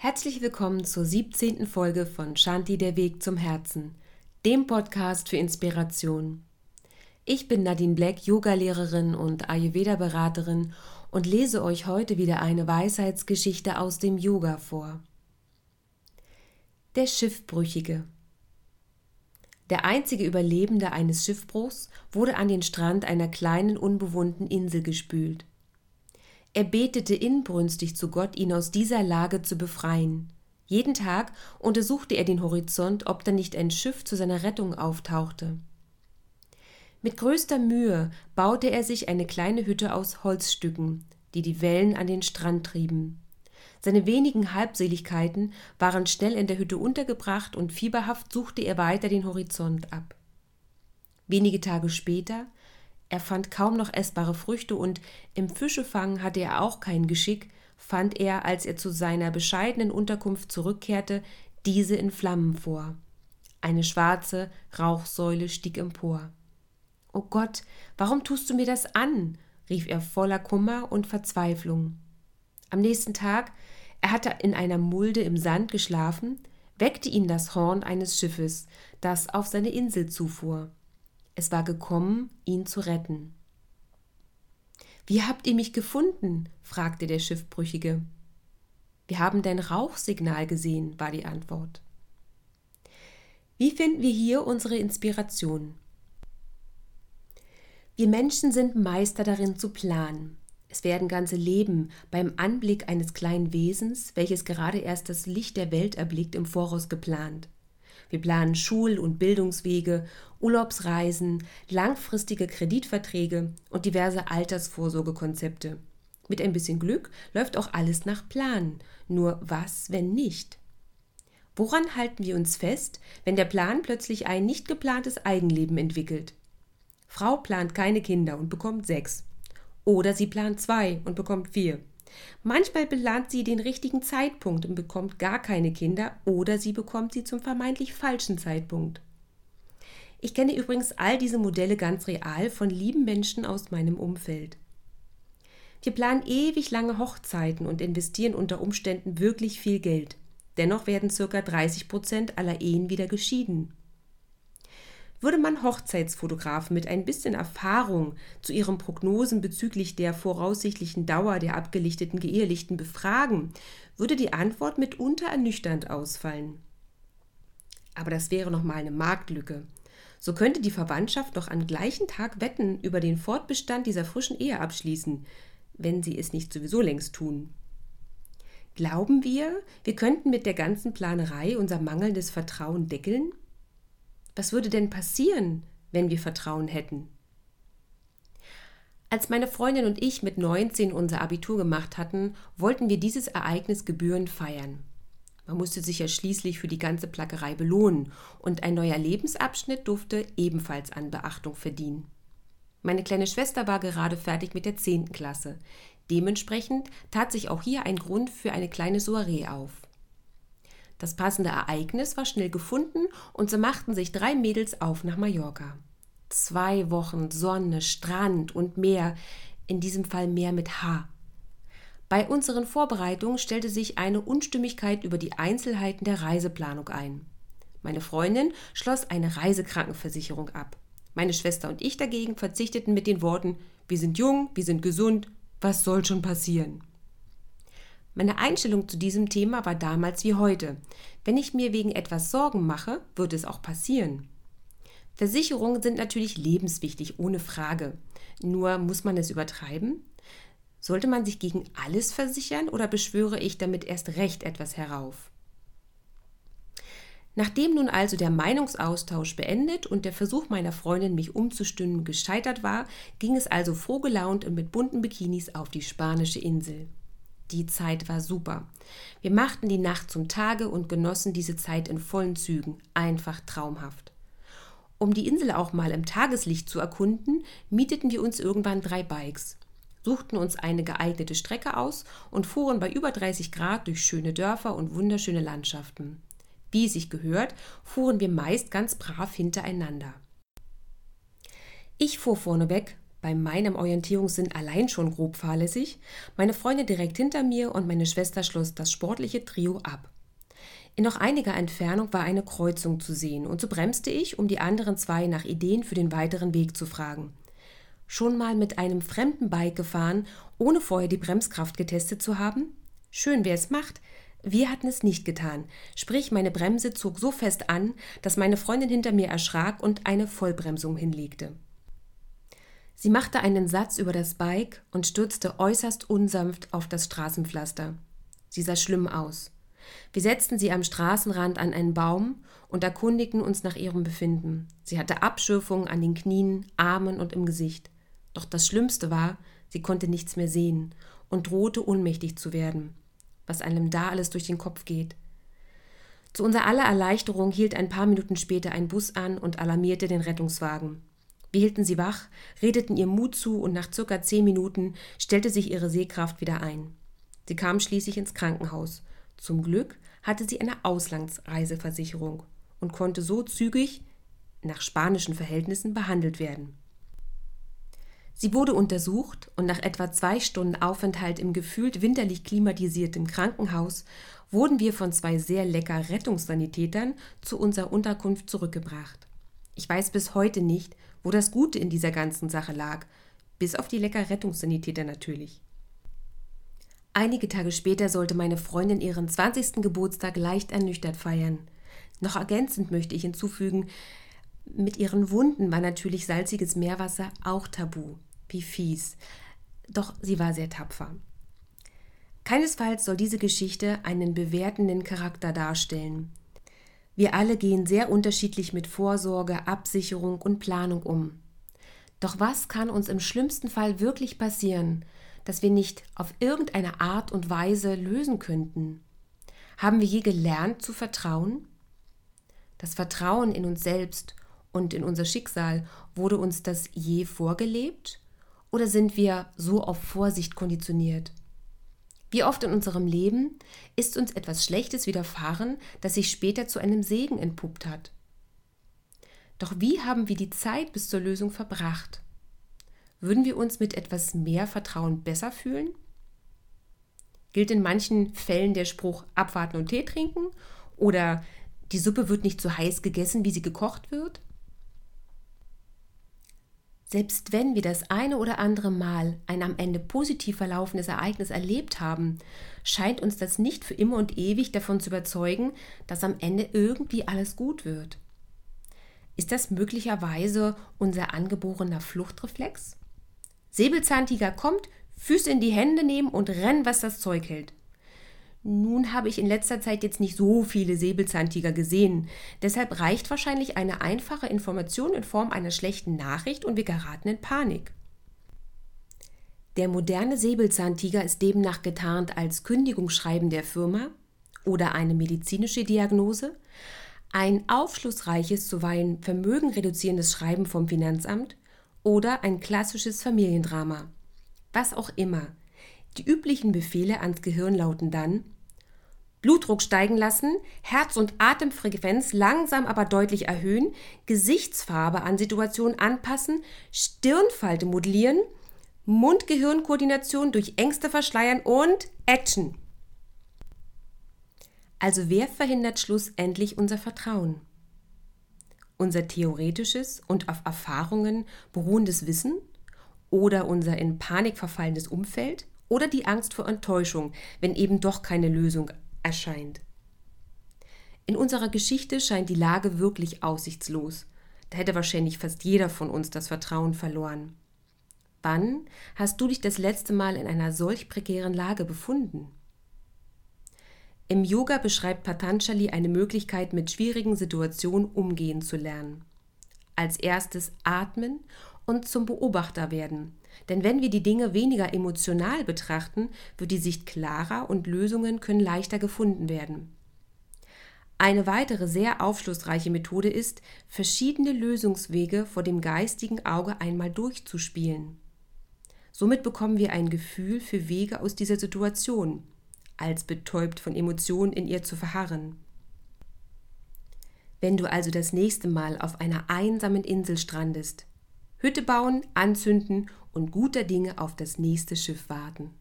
Herzlich willkommen zur 17. Folge von Shanti der Weg zum Herzen, dem Podcast für Inspiration. Ich bin Nadine Black, Yogalehrerin und Ayurveda-Beraterin und lese euch heute wieder eine Weisheitsgeschichte aus dem Yoga vor. Der Schiffbrüchige. Der einzige Überlebende eines Schiffbruchs wurde an den Strand einer kleinen unbewohnten Insel gespült. Er betete inbrünstig zu Gott, ihn aus dieser Lage zu befreien. Jeden Tag untersuchte er den Horizont, ob da nicht ein Schiff zu seiner Rettung auftauchte. Mit größter Mühe baute er sich eine kleine Hütte aus Holzstücken, die die Wellen an den Strand trieben. Seine wenigen Halbseligkeiten waren schnell in der Hütte untergebracht und fieberhaft suchte er weiter den Horizont ab. Wenige Tage später er fand kaum noch essbare Früchte und im Fischefang hatte er auch kein Geschick, fand er, als er zu seiner bescheidenen Unterkunft zurückkehrte, diese in Flammen vor. Eine schwarze Rauchsäule stieg empor. O Gott, warum tust du mir das an? rief er voller Kummer und Verzweiflung. Am nächsten Tag, er hatte in einer Mulde im Sand geschlafen, weckte ihn das Horn eines Schiffes, das auf seine Insel zufuhr. Es war gekommen, ihn zu retten. Wie habt ihr mich gefunden? fragte der Schiffbrüchige. Wir haben dein Rauchsignal gesehen, war die Antwort. Wie finden wir hier unsere Inspiration? Wir Menschen sind Meister darin zu planen. Es werden ganze Leben beim Anblick eines kleinen Wesens, welches gerade erst das Licht der Welt erblickt, im Voraus geplant. Wir planen Schul- und Bildungswege, Urlaubsreisen, langfristige Kreditverträge und diverse Altersvorsorgekonzepte. Mit ein bisschen Glück läuft auch alles nach Plan. Nur was, wenn nicht? Woran halten wir uns fest, wenn der Plan plötzlich ein nicht geplantes Eigenleben entwickelt? Frau plant keine Kinder und bekommt sechs. Oder sie plant zwei und bekommt vier. Manchmal belangt sie den richtigen Zeitpunkt und bekommt gar keine Kinder oder sie bekommt sie zum vermeintlich falschen Zeitpunkt. Ich kenne übrigens all diese Modelle ganz real von lieben Menschen aus meinem Umfeld. Wir planen ewig lange Hochzeiten und investieren unter Umständen wirklich viel Geld. Dennoch werden ca. 30 Prozent aller Ehen wieder geschieden. Würde man Hochzeitsfotografen mit ein bisschen Erfahrung zu ihren Prognosen bezüglich der voraussichtlichen Dauer der abgelichteten Geehelichten befragen, würde die Antwort mitunter ernüchternd ausfallen. Aber das wäre noch mal eine Marktlücke. So könnte die Verwandtschaft noch am gleichen Tag Wetten über den Fortbestand dieser frischen Ehe abschließen, wenn sie es nicht sowieso längst tun. Glauben wir, wir könnten mit der ganzen Planerei unser mangelndes Vertrauen deckeln? Was würde denn passieren, wenn wir Vertrauen hätten? Als meine Freundin und ich mit 19 unser Abitur gemacht hatten, wollten wir dieses Ereignis gebührend feiern. Man musste sich ja schließlich für die ganze Plackerei belohnen und ein neuer Lebensabschnitt durfte ebenfalls an Beachtung verdienen. Meine kleine Schwester war gerade fertig mit der 10. Klasse. Dementsprechend tat sich auch hier ein Grund für eine kleine Soiree auf. Das passende Ereignis war schnell gefunden und so machten sich drei Mädels auf nach Mallorca. Zwei Wochen Sonne, Strand und Meer, in diesem Fall Meer mit H. Bei unseren Vorbereitungen stellte sich eine Unstimmigkeit über die Einzelheiten der Reiseplanung ein. Meine Freundin schloss eine Reisekrankenversicherung ab. Meine Schwester und ich dagegen verzichteten mit den Worten Wir sind jung, wir sind gesund, was soll schon passieren? Meine Einstellung zu diesem Thema war damals wie heute. Wenn ich mir wegen etwas Sorgen mache, wird es auch passieren. Versicherungen sind natürlich lebenswichtig, ohne Frage. Nur muss man es übertreiben? Sollte man sich gegen alles versichern oder beschwöre ich damit erst recht etwas herauf? Nachdem nun also der Meinungsaustausch beendet und der Versuch meiner Freundin, mich umzustimmen, gescheitert war, ging es also frohgelaunt und mit bunten Bikinis auf die spanische Insel. Die Zeit war super. Wir machten die Nacht zum Tage und genossen diese Zeit in vollen Zügen, einfach traumhaft. Um die Insel auch mal im Tageslicht zu erkunden, mieteten wir uns irgendwann drei Bikes, suchten uns eine geeignete Strecke aus und fuhren bei über 30 Grad durch schöne Dörfer und wunderschöne Landschaften. Wie sich gehört, fuhren wir meist ganz brav hintereinander. Ich fuhr vorneweg, bei meinem Orientierungssinn allein schon grob fahrlässig, meine Freundin direkt hinter mir und meine Schwester schloss das sportliche Trio ab. In noch einiger Entfernung war eine Kreuzung zu sehen, und so bremste ich, um die anderen zwei nach Ideen für den weiteren Weg zu fragen. Schon mal mit einem fremden Bike gefahren, ohne vorher die Bremskraft getestet zu haben? Schön, wer es macht. Wir hatten es nicht getan, sprich meine Bremse zog so fest an, dass meine Freundin hinter mir erschrak und eine Vollbremsung hinlegte. Sie machte einen Satz über das Bike und stürzte äußerst unsanft auf das Straßenpflaster. Sie sah schlimm aus. Wir setzten sie am Straßenrand an einen Baum und erkundigten uns nach ihrem Befinden. Sie hatte Abschürfungen an den Knien, Armen und im Gesicht. Doch das Schlimmste war, sie konnte nichts mehr sehen und drohte ohnmächtig zu werden. Was einem da alles durch den Kopf geht. Zu unserer aller Erleichterung hielt ein paar Minuten später ein Bus an und alarmierte den Rettungswagen. Wir hielten sie wach, redeten ihr Mut zu und nach circa zehn Minuten stellte sich ihre Sehkraft wieder ein. Sie kam schließlich ins Krankenhaus. Zum Glück hatte sie eine Auslandsreiseversicherung und konnte so zügig nach spanischen Verhältnissen behandelt werden. Sie wurde untersucht und nach etwa zwei Stunden Aufenthalt im gefühlt winterlich klimatisierten Krankenhaus wurden wir von zwei sehr lecker Rettungssanitätern zu unserer Unterkunft zurückgebracht. Ich weiß bis heute nicht, wo das Gute in dieser ganzen Sache lag, bis auf die lecker Rettungssanitäter natürlich. Einige Tage später sollte meine Freundin ihren 20. Geburtstag leicht ernüchtert feiern. Noch ergänzend möchte ich hinzufügen, mit ihren Wunden war natürlich salziges Meerwasser auch tabu. Wie fies. Doch sie war sehr tapfer. Keinesfalls soll diese Geschichte einen bewertenden Charakter darstellen. Wir alle gehen sehr unterschiedlich mit Vorsorge, Absicherung und Planung um. Doch was kann uns im schlimmsten Fall wirklich passieren, dass wir nicht auf irgendeine Art und Weise lösen könnten? Haben wir je gelernt zu vertrauen? Das Vertrauen in uns selbst und in unser Schicksal, wurde uns das je vorgelebt? Oder sind wir so auf Vorsicht konditioniert? Wie oft in unserem Leben ist uns etwas Schlechtes widerfahren, das sich später zu einem Segen entpuppt hat. Doch wie haben wir die Zeit bis zur Lösung verbracht? Würden wir uns mit etwas mehr Vertrauen besser fühlen? Gilt in manchen Fällen der Spruch abwarten und Tee trinken? Oder die Suppe wird nicht so heiß gegessen, wie sie gekocht wird? Selbst wenn wir das eine oder andere Mal ein am Ende positiv verlaufendes Ereignis erlebt haben, scheint uns das nicht für immer und ewig davon zu überzeugen, dass am Ende irgendwie alles gut wird. Ist das möglicherweise unser angeborener Fluchtreflex? Säbelzahntiger kommt, Füße in die Hände nehmen und rennen, was das Zeug hält. Nun habe ich in letzter Zeit jetzt nicht so viele Säbelzahntiger gesehen. Deshalb reicht wahrscheinlich eine einfache Information in Form einer schlechten Nachricht und wir geraten in Panik. Der moderne Säbelzahntiger ist demnach getarnt als Kündigungsschreiben der Firma oder eine medizinische Diagnose, ein aufschlussreiches, zuweilen vermögenreduzierendes Schreiben vom Finanzamt oder ein klassisches Familiendrama. Was auch immer. Die üblichen Befehle ans Gehirn lauten dann Blutdruck steigen lassen, Herz- und Atemfrequenz langsam aber deutlich erhöhen, Gesichtsfarbe an Situationen anpassen, Stirnfalte modellieren, Mund-Gehirn-Koordination durch Ängste verschleiern und Action. Also wer verhindert schlussendlich unser Vertrauen? Unser theoretisches und auf Erfahrungen beruhendes Wissen oder unser in Panik verfallendes Umfeld oder die Angst vor Enttäuschung, wenn eben doch keine Lösung erscheint. In unserer Geschichte scheint die Lage wirklich aussichtslos. Da hätte wahrscheinlich fast jeder von uns das Vertrauen verloren. Wann hast du dich das letzte Mal in einer solch prekären Lage befunden? Im Yoga beschreibt Patanjali eine Möglichkeit, mit schwierigen Situationen umgehen zu lernen. Als erstes atmen und zum Beobachter werden, denn wenn wir die Dinge weniger emotional betrachten, wird die Sicht klarer und Lösungen können leichter gefunden werden. Eine weitere sehr aufschlussreiche Methode ist, verschiedene Lösungswege vor dem geistigen Auge einmal durchzuspielen. Somit bekommen wir ein Gefühl für Wege aus dieser Situation, als betäubt von Emotionen in ihr zu verharren. Wenn du also das nächste Mal auf einer einsamen Insel strandest, Hütte bauen, anzünden und guter Dinge auf das nächste Schiff warten.